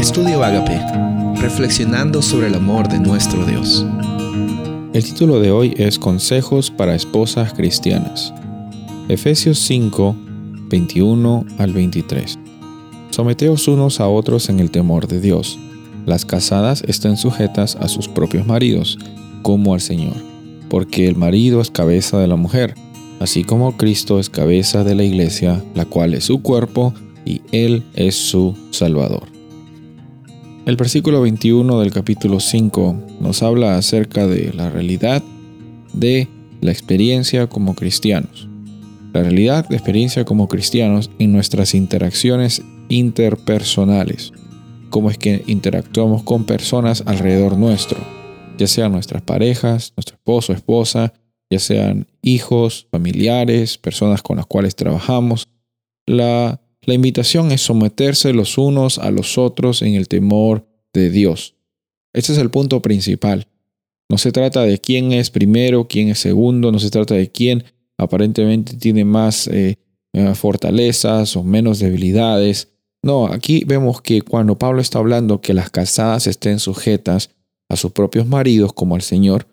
Estudio Agape, reflexionando sobre el amor de nuestro Dios. El título de hoy es Consejos para esposas cristianas. Efesios 5, 21 al 23. Someteos unos a otros en el temor de Dios. Las casadas estén sujetas a sus propios maridos, como al Señor, porque el marido es cabeza de la mujer, así como Cristo es cabeza de la iglesia, la cual es su cuerpo, y Él es su Salvador. El versículo 21 del capítulo 5 nos habla acerca de la realidad de la experiencia como cristianos. La realidad de experiencia como cristianos en nuestras interacciones interpersonales. Cómo es que interactuamos con personas alrededor nuestro, ya sean nuestras parejas, nuestro esposo, esposa, ya sean hijos, familiares, personas con las cuales trabajamos. La la invitación es someterse los unos a los otros en el temor de Dios. Ese es el punto principal. No se trata de quién es primero, quién es segundo, no se trata de quién aparentemente tiene más eh, eh, fortalezas o menos debilidades. No, aquí vemos que cuando Pablo está hablando que las casadas estén sujetas a sus propios maridos como al Señor,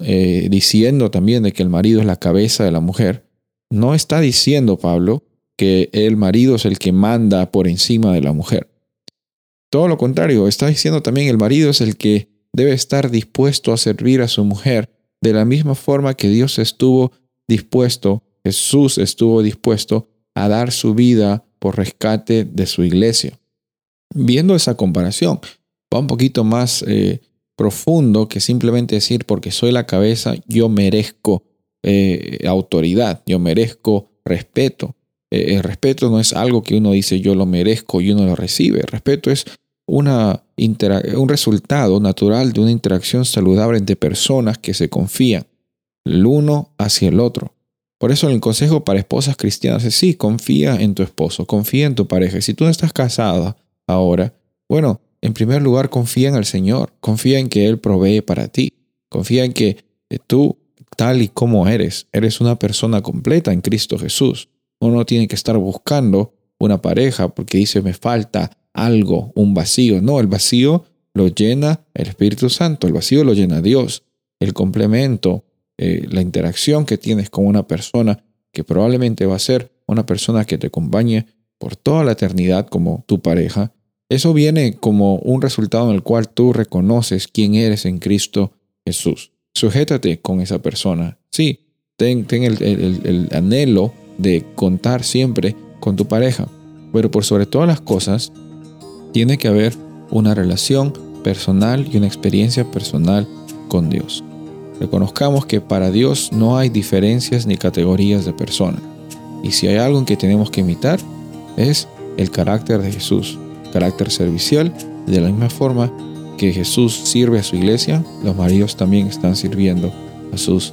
eh, diciendo también de que el marido es la cabeza de la mujer, no está diciendo Pablo que el marido es el que manda por encima de la mujer. Todo lo contrario, está diciendo también el marido es el que debe estar dispuesto a servir a su mujer de la misma forma que Dios estuvo dispuesto, Jesús estuvo dispuesto a dar su vida por rescate de su iglesia. Viendo esa comparación, va un poquito más eh, profundo que simplemente decir porque soy la cabeza, yo merezco eh, autoridad, yo merezco respeto. Eh, el respeto no es algo que uno dice yo lo merezco y uno lo recibe. El respeto es una un resultado natural de una interacción saludable entre personas que se confían el uno hacia el otro. Por eso el consejo para esposas cristianas es sí, confía en tu esposo, confía en tu pareja. Si tú no estás casada ahora, bueno, en primer lugar confía en el Señor, confía en que Él provee para ti, confía en que tú, tal y como eres, eres una persona completa en Cristo Jesús. Uno tiene que estar buscando una pareja porque dice me falta algo, un vacío. No, el vacío lo llena el Espíritu Santo, el vacío lo llena Dios. El complemento, eh, la interacción que tienes con una persona que probablemente va a ser una persona que te acompañe por toda la eternidad como tu pareja, eso viene como un resultado en el cual tú reconoces quién eres en Cristo Jesús. Sujétate con esa persona. Sí, ten, el, el anhelo de contar siempre con tu pareja. Pero por sobre todas las cosas, tiene que haber una relación personal y una experiencia personal con Dios. Reconozcamos que para Dios no hay diferencias ni categorías de persona. Y si hay algo en que tenemos que imitar, es el carácter de Jesús, carácter servicial, de la misma forma que Jesús sirve a su iglesia, los maridos también están sirviendo a sus